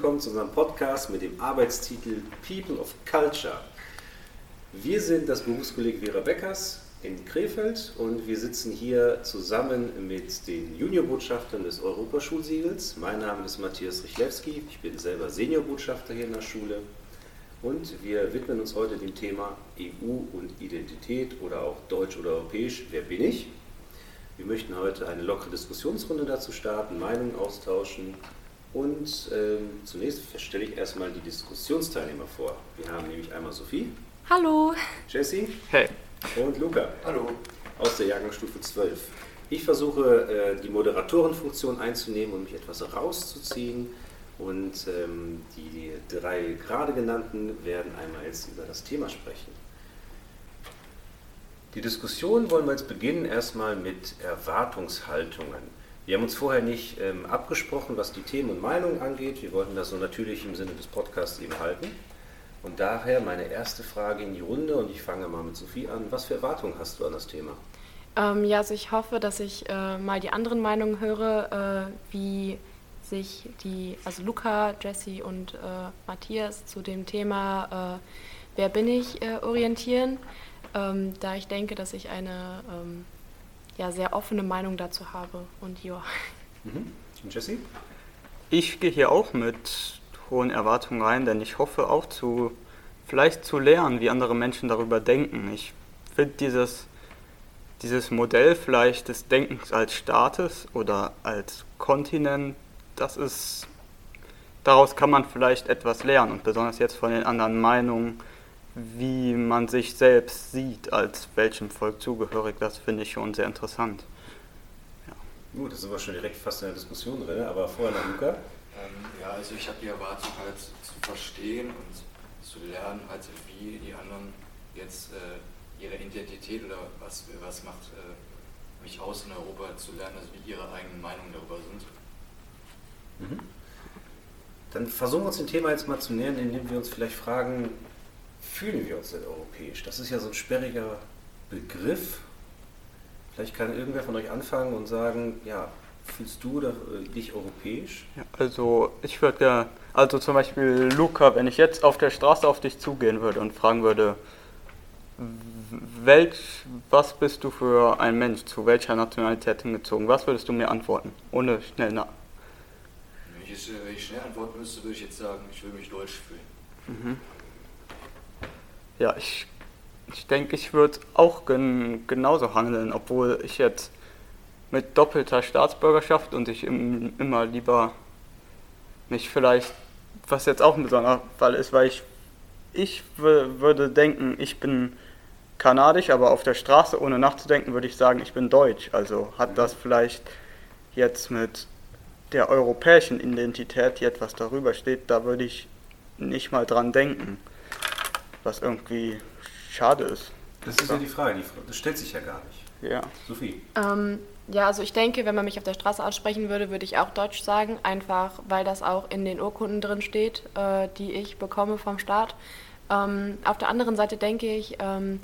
willkommen zu unserem Podcast mit dem Arbeitstitel People of Culture. Wir sind das Berufskolleg Vera Beckers in Krefeld und wir sitzen hier zusammen mit den Juniorbotschaftern des Europaschulsiegels. Mein Name ist Matthias Richlewski, ich bin selber Seniorbotschafter hier in der Schule und wir widmen uns heute dem Thema EU und Identität oder auch Deutsch oder Europäisch. Wer bin ich? Wir möchten heute eine lockere Diskussionsrunde dazu starten, Meinungen austauschen und ähm, zunächst stelle ich erstmal die Diskussionsteilnehmer vor. Wir haben nämlich einmal Sophie. Hallo. Jesse. Hey. Und Luca. Hallo. Aus der Jahrgangsstufe 12. Ich versuche äh, die Moderatorenfunktion einzunehmen und mich etwas rauszuziehen. Und ähm, die drei gerade genannten werden einmal jetzt über das Thema sprechen. Die Diskussion wollen wir jetzt beginnen erstmal mit Erwartungshaltungen. Wir haben uns vorher nicht ähm, abgesprochen, was die Themen und Meinungen angeht. Wir wollten das so natürlich im Sinne des Podcasts eben halten. Und daher meine erste Frage in die Runde und ich fange mal mit Sophie an. Was für Erwartungen hast du an das Thema? Ähm, ja, also ich hoffe, dass ich äh, mal die anderen Meinungen höre, äh, wie sich die, also Luca, Jesse und äh, Matthias zu dem Thema äh, Wer bin ich äh, orientieren, ähm, da ich denke, dass ich eine ähm, ja, sehr offene Meinung dazu habe. Und ja. Mhm. Und Jesse? Ich gehe hier auch mit hohen Erwartungen rein, denn ich hoffe auch zu, vielleicht zu lernen, wie andere Menschen darüber denken. Ich finde dieses, dieses Modell vielleicht des Denkens als Staates oder als Kontinent, das ist, daraus kann man vielleicht etwas lernen und besonders jetzt von den anderen Meinungen, wie man sich selbst sieht, als welchem Volk zugehörig, das finde ich schon sehr interessant. Ja. Gut, da sind wir schon direkt fast in der Diskussion drin, aber vorher noch Luca. Ähm, ja, also ich habe die Erwartung halt zu verstehen und zu lernen, halt wie die anderen jetzt äh, ihre Identität oder was, was macht äh, mich aus in Europa zu lernen, also wie ihre eigenen Meinungen darüber sind. Mhm. Dann versuchen wir uns dem Thema jetzt mal zu nähern, indem wir uns vielleicht fragen, fühlen wir uns denn europäisch? Das ist ja so ein sperriger Begriff. Vielleicht kann irgendwer von euch anfangen und sagen, ja, Fühlst du dich europäisch? Ja, also ich würde ja, also zum Beispiel Luca, wenn ich jetzt auf der Straße auf dich zugehen würde und fragen würde, welch, was bist du für ein Mensch, zu welcher Nationalität hingezogen, was würdest du mir antworten, ohne schnell nach? Wenn ich, wenn ich schnell antworten müsste, würde ich jetzt sagen, ich will mich deutsch fühlen. Mhm. Ja, ich, ich denke, ich würde auch gen, genauso handeln, obwohl ich jetzt mit doppelter Staatsbürgerschaft und ich im, immer lieber mich vielleicht, was jetzt auch ein besonderer Fall ist, weil ich, ich würde denken, ich bin kanadisch, aber auf der Straße, ohne nachzudenken, würde ich sagen, ich bin deutsch. Also hat das vielleicht jetzt mit der europäischen Identität, die etwas darüber steht, da würde ich nicht mal dran denken, was irgendwie schade ist. Das ist ja die Frage, das stellt sich ja gar nicht. Ja. Sophie. Ähm, ja, also ich denke, wenn man mich auf der Straße ansprechen würde, würde ich auch Deutsch sagen, einfach weil das auch in den Urkunden drin steht, äh, die ich bekomme vom Staat. Ähm, auf der anderen Seite denke ich, ähm,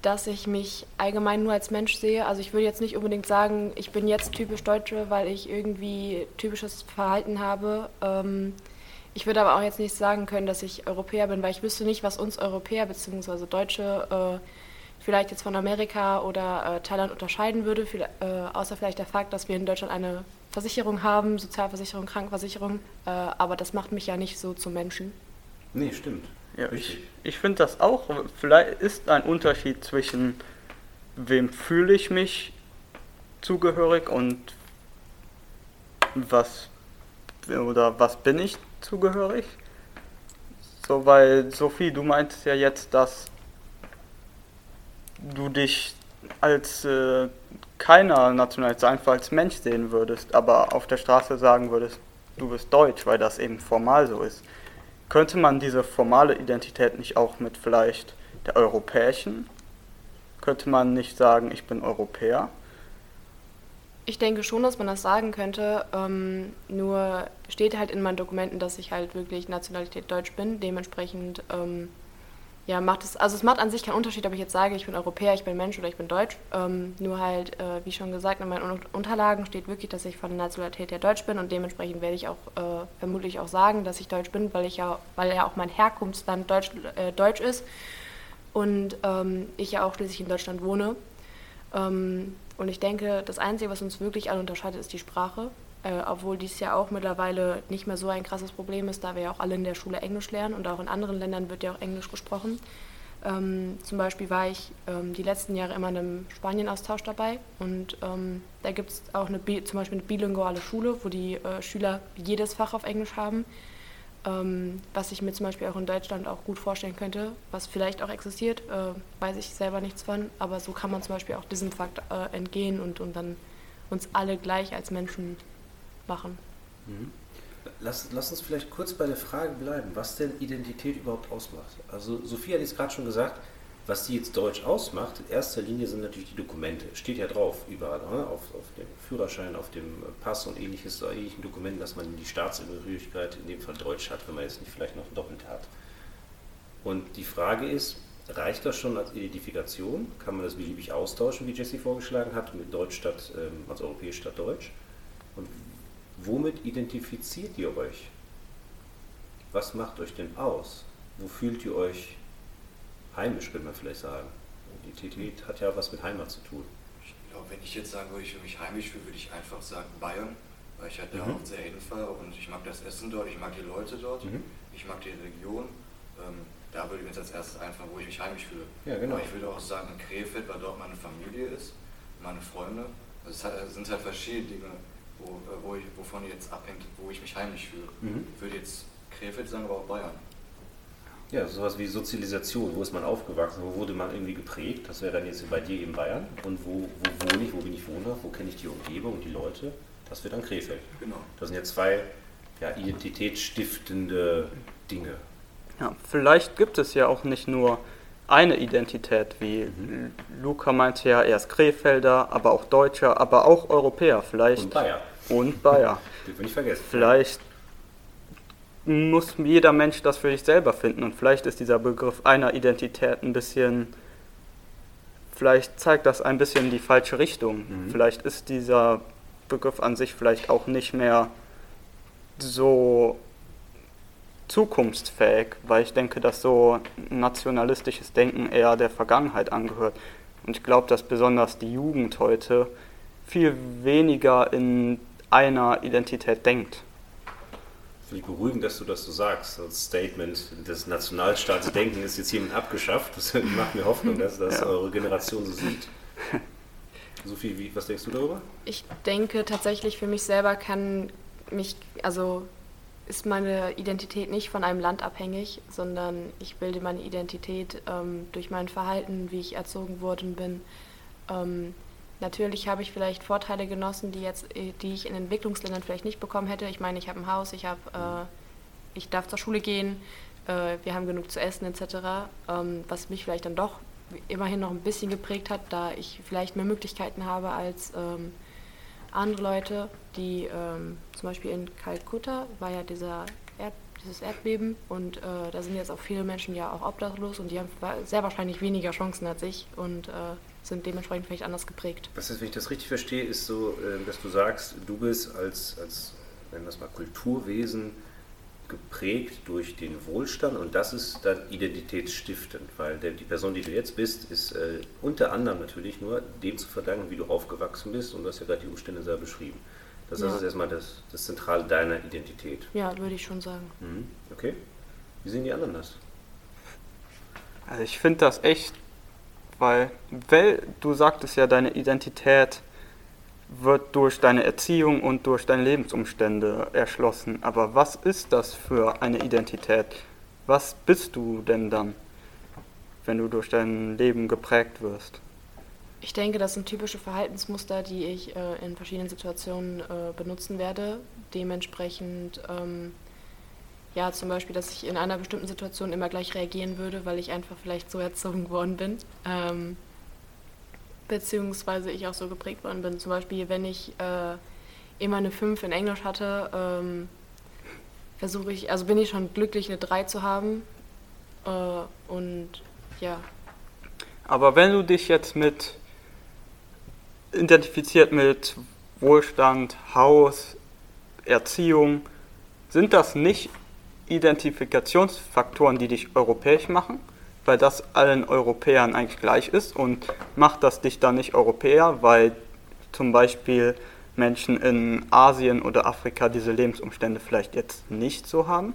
dass ich mich allgemein nur als Mensch sehe. Also ich würde jetzt nicht unbedingt sagen, ich bin jetzt typisch Deutsche, weil ich irgendwie typisches Verhalten habe. Ähm, ich würde aber auch jetzt nicht sagen können, dass ich Europäer bin, weil ich wüsste nicht, was uns Europäer bzw. Deutsche äh, vielleicht jetzt von Amerika oder äh, Thailand unterscheiden würde, viel, äh, außer vielleicht der Fakt, dass wir in Deutschland eine Versicherung haben, Sozialversicherung, Krankenversicherung, äh, aber das macht mich ja nicht so zum Menschen. Nee, stimmt. Ja, ich, ich finde das auch, vielleicht ist ein Unterschied zwischen wem fühle ich mich zugehörig und was oder was bin ich zugehörig. So, weil Sophie, du meintest ja jetzt, dass du dich als äh, keiner Nationalität, einfach als Mensch sehen würdest, aber auf der Straße sagen würdest, du bist deutsch, weil das eben formal so ist. Könnte man diese formale Identität nicht auch mit vielleicht der europäischen? Könnte man nicht sagen, ich bin Europäer? Ich denke schon, dass man das sagen könnte. Ähm, nur steht halt in meinen Dokumenten, dass ich halt wirklich Nationalität Deutsch bin. Dementsprechend ähm, ja, macht es, also es macht an sich keinen Unterschied, ob ich jetzt sage, ich bin Europäer, ich bin Mensch oder ich bin Deutsch. Ähm, nur halt, äh, wie schon gesagt, in meinen Unterlagen steht wirklich, dass ich von der Nationalität her Deutsch bin und dementsprechend werde ich auch äh, vermutlich auch sagen, dass ich Deutsch bin, weil ich ja, weil ja auch mein Herkunftsland Deutsch, äh, Deutsch ist und ähm, ich ja auch schließlich in Deutschland wohne. Ähm, und ich denke, das Einzige, was uns wirklich alle unterscheidet, ist die Sprache. Äh, obwohl dies ja auch mittlerweile nicht mehr so ein krasses Problem ist, da wir ja auch alle in der Schule Englisch lernen und auch in anderen Ländern wird ja auch Englisch gesprochen. Ähm, zum Beispiel war ich ähm, die letzten Jahre immer in einem Spanien-Austausch dabei und ähm, da gibt es auch eine, zum Beispiel eine bilinguale Schule, wo die äh, Schüler jedes Fach auf Englisch haben, ähm, was ich mir zum Beispiel auch in Deutschland auch gut vorstellen könnte, was vielleicht auch existiert, äh, weiß ich selber nichts von, aber so kann man zum Beispiel auch diesem Fakt äh, entgehen und, und dann uns alle gleich als Menschen machen. Mhm. Lass, lass, uns vielleicht kurz bei der Frage bleiben, was denn Identität überhaupt ausmacht. Also Sophie hat es gerade schon gesagt, was die jetzt Deutsch ausmacht, in erster Linie sind natürlich die Dokumente. Steht ja drauf, überall, ne? auf, auf, dem Führerschein, auf dem Pass und ähnliches, ähnlichen Dokumenten, dass man die Staatsangehörigkeit in dem Fall Deutsch hat, wenn man jetzt nicht vielleicht noch Doppelt hat. Und die Frage ist, reicht das schon als Identifikation? Kann man das beliebig austauschen, wie Jesse vorgeschlagen hat, mit Deutsch statt, ähm, als europäisch statt Deutsch? Und Womit identifiziert ihr euch? Was macht euch denn aus? Wo fühlt ihr euch heimisch, könnte man vielleicht sagen? Identität hat ja was mit Heimat zu tun. Ich glaube, wenn ich jetzt sagen würde, ich fühle mich heimisch fühle, würde ich einfach sagen Bayern, weil ich halt mhm. da auch sehr hinfahre und ich mag das Essen dort, ich mag die Leute dort, mhm. ich mag die Region. Ähm, da würde ich mir jetzt als erstes einfallen, wo ich mich heimisch fühle. Ja, genau. Aber ich würde auch sagen, in Krefeld, weil dort meine Familie ist, meine Freunde. Also es sind halt verschiedene Dinge wo, äh, wo ich, wovon jetzt abhängt, wo ich mich heimisch fühle. Mhm. Ich würde jetzt Krefeld sagen, aber auch Bayern. Ja, sowas wie Sozialisation. Wo ist man aufgewachsen? Wo wurde man irgendwie geprägt? Das wäre dann jetzt bei dir eben Bayern. Und wo, wo wohne ich? Wo bin ich wohnhaft? Wo kenne ich die Umgebung, die Leute? Das wird dann Krefeld. Genau. Das sind ja zwei ja, identitätsstiftende Dinge. Ja, vielleicht gibt es ja auch nicht nur eine Identität, wie mhm. Luca meinte ja, er ist Krefelder, aber auch Deutscher, aber auch Europäer vielleicht. Und Bayer. Und Bayer. Die will ich vergessen. Vielleicht muss jeder Mensch das für sich selber finden und vielleicht ist dieser Begriff einer Identität ein bisschen, vielleicht zeigt das ein bisschen die falsche Richtung. Mhm. Vielleicht ist dieser Begriff an sich vielleicht auch nicht mehr so zukunftsfähig, weil ich denke, dass so nationalistisches Denken eher der Vergangenheit angehört. Und ich glaube, dass besonders die Jugend heute viel weniger in einer Identität denkt. Finde ich beruhigend, dass du das so sagst. Das Statement des Nationalstaatsdenken ist jetzt hiermit abgeschafft. Das macht mir Hoffnung, dass das ja. eure Generation so sieht. Sophie, wie, was denkst du darüber? Ich denke tatsächlich, für mich selber kann mich, also ist meine Identität nicht von einem Land abhängig, sondern ich bilde meine Identität ähm, durch mein Verhalten, wie ich erzogen worden bin. Ähm, natürlich habe ich vielleicht Vorteile genossen, die jetzt, äh, die ich in Entwicklungsländern vielleicht nicht bekommen hätte. Ich meine, ich habe ein Haus, ich habe, äh, ich darf zur Schule gehen, äh, wir haben genug zu essen etc. Ähm, was mich vielleicht dann doch immerhin noch ein bisschen geprägt hat, da ich vielleicht mehr Möglichkeiten habe als ähm, andere Leute, die ähm, zum Beispiel in Kalkutta war ja dieser Erd, dieses Erdbeben und äh, da sind jetzt auch viele Menschen ja auch obdachlos und die haben sehr wahrscheinlich weniger Chancen als ich und äh, sind dementsprechend vielleicht anders geprägt. Was ist, wenn ich das richtig verstehe, ist so, äh, dass du sagst, du bist als, als nennen wir es mal Kulturwesen geprägt durch den Wohlstand und das ist dann identitätsstiftend, weil der, die Person, die du jetzt bist, ist äh, unter anderem natürlich nur dem zu verdanken, wie du aufgewachsen bist und du hast ja gerade die Umstände sehr beschrieben. Das ja. ist erstmal das, das Zentrale deiner Identität. Ja, würde ich schon sagen. Mhm. Okay. Wie sehen die anderen das? Also ich finde das echt, weil, weil du sagtest ja, deine Identität wird durch deine Erziehung und durch deine Lebensumstände erschlossen. Aber was ist das für eine Identität? Was bist du denn dann, wenn du durch dein Leben geprägt wirst? Ich denke, das sind typische Verhaltensmuster, die ich äh, in verschiedenen Situationen äh, benutzen werde. Dementsprechend, ähm, ja, zum Beispiel, dass ich in einer bestimmten Situation immer gleich reagieren würde, weil ich einfach vielleicht so erzogen worden bin. Ähm, beziehungsweise ich auch so geprägt worden bin. Zum Beispiel, wenn ich äh, immer eine 5 in Englisch hatte, ähm, versuche ich, also bin ich schon glücklich, eine 3 zu haben. Äh, und ja. Aber wenn du dich jetzt mit identifiziert mit Wohlstand, Haus, Erziehung, sind das nicht Identifikationsfaktoren, die dich europäisch machen? Weil das allen Europäern eigentlich gleich ist und macht das dich dann nicht Europäer, weil zum Beispiel Menschen in Asien oder Afrika diese Lebensumstände vielleicht jetzt nicht so haben?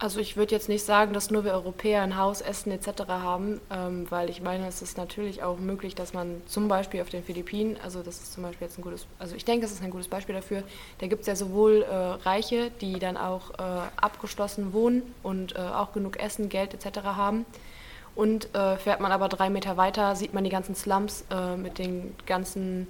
Also ich würde jetzt nicht sagen, dass nur wir Europäer ein Haus, Essen etc. haben, ähm, weil ich meine, es ist natürlich auch möglich, dass man zum Beispiel auf den Philippinen, also das ist zum Beispiel jetzt ein gutes, also ich denke, es ist ein gutes Beispiel dafür, da gibt es ja sowohl äh, Reiche, die dann auch äh, abgeschlossen wohnen und äh, auch genug Essen, Geld etc. haben. Und äh, fährt man aber drei Meter weiter, sieht man die ganzen Slums äh, mit den ganzen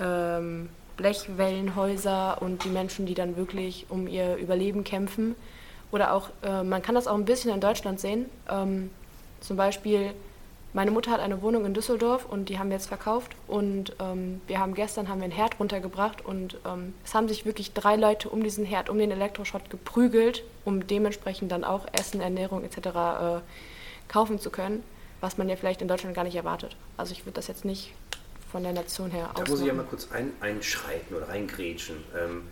ähm, Blechwellenhäuser und die Menschen, die dann wirklich um ihr Überleben kämpfen. Oder auch, äh, man kann das auch ein bisschen in Deutschland sehen. Ähm, zum Beispiel, meine Mutter hat eine Wohnung in Düsseldorf und die haben wir jetzt verkauft. Und ähm, wir haben gestern haben wir einen Herd runtergebracht und ähm, es haben sich wirklich drei Leute um diesen Herd, um den Elektroschrott geprügelt, um dementsprechend dann auch Essen, Ernährung etc. Äh, kaufen zu können, was man ja vielleicht in Deutschland gar nicht erwartet. Also ich würde das jetzt nicht von der Nation her Da muss ich ja mal kurz ein, einschreiten oder reingrätschen. Ähm,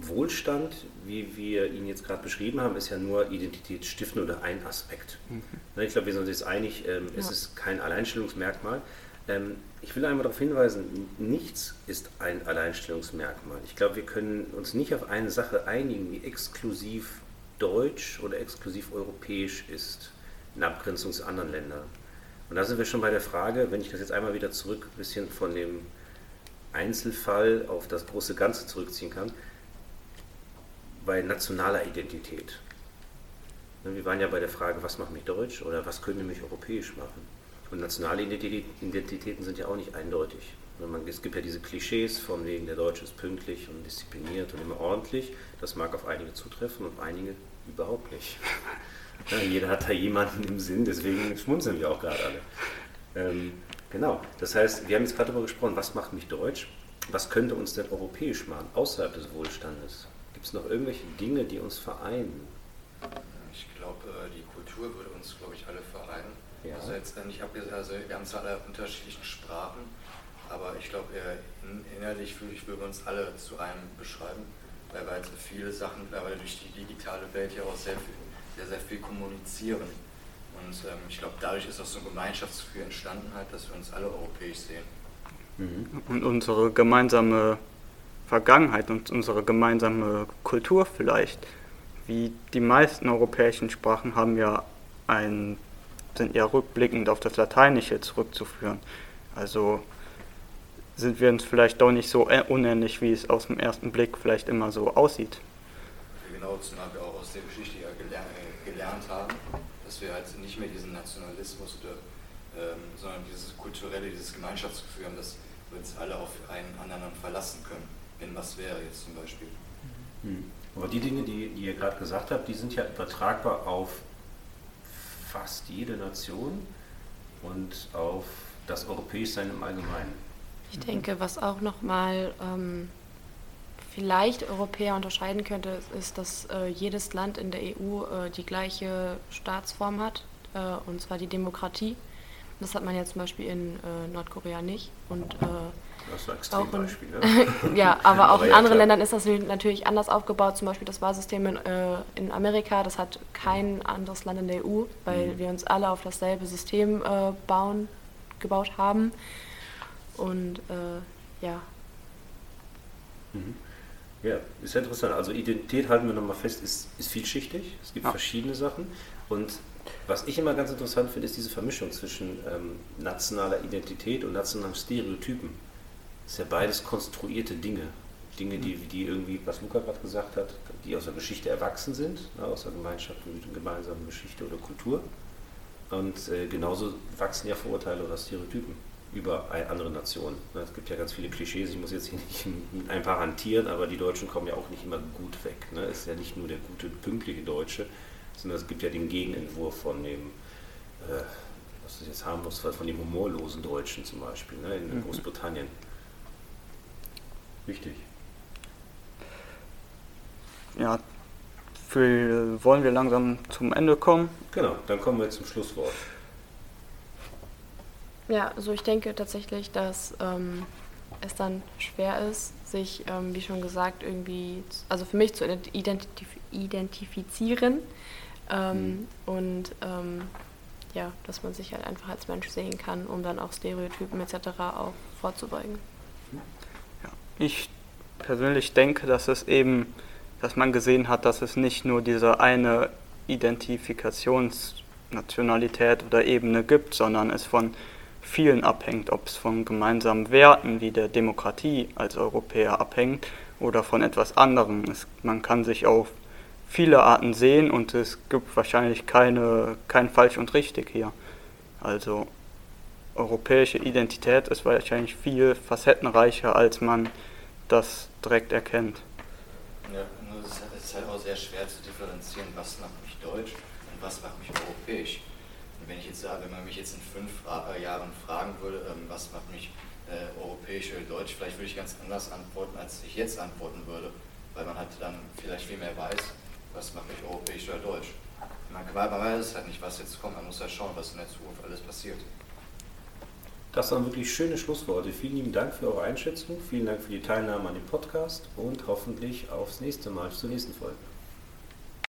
Wohlstand, wie wir ihn jetzt gerade beschrieben haben, ist ja nur identitätsstiftend oder ein Aspekt. Mhm. Ne, ich glaube, wir sind uns jetzt einig, ähm, ja. es ist kein Alleinstellungsmerkmal. Ähm, ich will einmal darauf hinweisen, nichts ist ein Alleinstellungsmerkmal. Ich glaube, wir können uns nicht auf eine Sache einigen, die exklusiv deutsch oder exklusiv europäisch ist, in Abgrenzung zu anderen Ländern. Und da sind wir schon bei der Frage, wenn ich das jetzt einmal wieder zurück ein bisschen von dem Einzelfall auf das große Ganze zurückziehen kann, bei nationaler Identität. Ne, wir waren ja bei der Frage, was macht mich deutsch oder was könnte mich europäisch machen. Und nationale Identitäten sind ja auch nicht eindeutig. Ne, es gibt ja diese Klischees von wegen, der Deutsche ist pünktlich und diszipliniert und immer ordentlich. Das mag auf einige zutreffen und auf einige überhaupt nicht. Ja, jeder hat da jemanden im Sinn, deswegen schmunzeln wir auch gerade alle. Ähm, genau, das heißt, wir haben jetzt gerade darüber gesprochen, was macht mich deutsch? Was könnte uns denn europäisch machen, außerhalb des Wohlstandes? Gibt es noch irgendwelche Dinge, die uns vereinen? Ich glaube, äh, die Kultur würde uns, glaube ich, alle vereinen. Ja. Also jetzt nicht also wir haben zwar alle unterschiedlichen Sprachen, aber ich glaube, innerlich würde ich würde uns alle zu einem beschreiben, weil wir halt viele Sachen mittlerweile durch die digitale Welt ja auch sehr viel, sehr, sehr viel kommunizieren. Und ähm, ich glaube, dadurch ist auch so ein Gemeinschaftsgefühl entstanden, halt, dass wir uns alle europäisch sehen. Mhm. Und unsere gemeinsame Vergangenheit und unsere gemeinsame Kultur vielleicht. Wie die meisten europäischen Sprachen haben ja ein, sind ja rückblickend auf das Lateinische zurückzuführen. Also sind wir uns vielleicht doch nicht so unähnlich, wie es aus dem ersten Blick vielleicht immer so aussieht. Genau, zumal wir auch aus der Geschichte ja gelernt, gelernt haben, dass wir halt nicht mehr diesen Nationalismus oder, ähm, sondern dieses kulturelle, dieses Gemeinschaftsgefühl haben, dass wir uns alle auf einen anderen verlassen können, wenn was wäre jetzt zum Beispiel. Mhm. Aber die Dinge, die, die ihr gerade gesagt habt, die sind ja übertragbar auf fast jede Nation und auf das Europäischsein im Allgemeinen. Ich denke, was auch nochmal ähm, vielleicht Europäer unterscheiden könnte, ist, dass äh, jedes Land in der EU äh, die gleiche Staatsform hat, äh, und zwar die Demokratie. Das hat man ja zum Beispiel in äh, Nordkorea nicht. Und, äh, das ist ein Extrembeispiel, ne? ja, aber auch aber in ja, anderen klar. Ländern ist das natürlich anders aufgebaut. Zum Beispiel das Wahlsystem in, äh, in Amerika, das hat kein anderes Land in der EU, weil mhm. wir uns alle auf dasselbe System bauen, gebaut haben. Und äh, ja. Mhm. Ja, ist ja interessant. Also Identität halten wir nochmal fest, ist, ist vielschichtig. Es gibt ja. verschiedene Sachen. Und was ich immer ganz interessant finde, ist diese Vermischung zwischen ähm, nationaler Identität und nationalen Stereotypen. Das ist ja beides konstruierte Dinge. Dinge, die, die irgendwie, was Luca gerade gesagt hat, die aus der Geschichte erwachsen sind, ne, aus der Gemeinschaft mit einer gemeinsamen Geschichte oder Kultur. Und äh, genauso wachsen ja Vorurteile oder Stereotypen über andere Nationen. Es gibt ja ganz viele Klischees, ich muss jetzt hier nicht ein paar hantieren, aber die Deutschen kommen ja auch nicht immer gut weg. Es ist ja nicht nur der gute, pünktliche Deutsche, sondern es gibt ja den Gegenentwurf von dem, äh, was ist jetzt harmlos, von dem humorlosen Deutschen zum Beispiel ne, in mhm. Großbritannien. Wichtig. Ja, für, wollen wir langsam zum Ende kommen? Genau, dann kommen wir zum Schlusswort. Ja, also ich denke tatsächlich, dass ähm, es dann schwer ist, sich, ähm, wie schon gesagt, irgendwie, also für mich zu identif identifizieren ähm, mhm. und ähm, ja, dass man sich halt einfach als Mensch sehen kann, um dann auch Stereotypen etc. auch vorzubeugen. Ja, ich persönlich denke, dass es eben, dass man gesehen hat, dass es nicht nur diese eine Identifikationsnationalität oder Ebene gibt, sondern es von vielen abhängt, ob es von gemeinsamen Werten wie der Demokratie als Europäer abhängt oder von etwas anderem. Es, man kann sich auf viele Arten sehen und es gibt wahrscheinlich keine, kein falsch und richtig hier. Also europäische Identität ist wahrscheinlich viel facettenreicher, als man das direkt erkennt. Ja, nur es ist halt auch sehr schwer zu differenzieren, was macht mich deutsch und was macht mich europäisch wenn ich jetzt sage, wenn man mich jetzt in fünf äh, Jahren fragen würde, ähm, was macht mich äh, europäisch oder deutsch, vielleicht würde ich ganz anders antworten, als ich jetzt antworten würde, weil man halt dann vielleicht viel mehr weiß, was macht mich europäisch oder deutsch. Man, man weiß halt nicht, was jetzt kommt, man muss halt schauen, was in der Zukunft alles passiert. Das waren wirklich schöne Schlussworte. Vielen lieben Dank für eure Einschätzung, vielen Dank für die Teilnahme an dem Podcast und hoffentlich aufs nächste Mal zur nächsten Folge.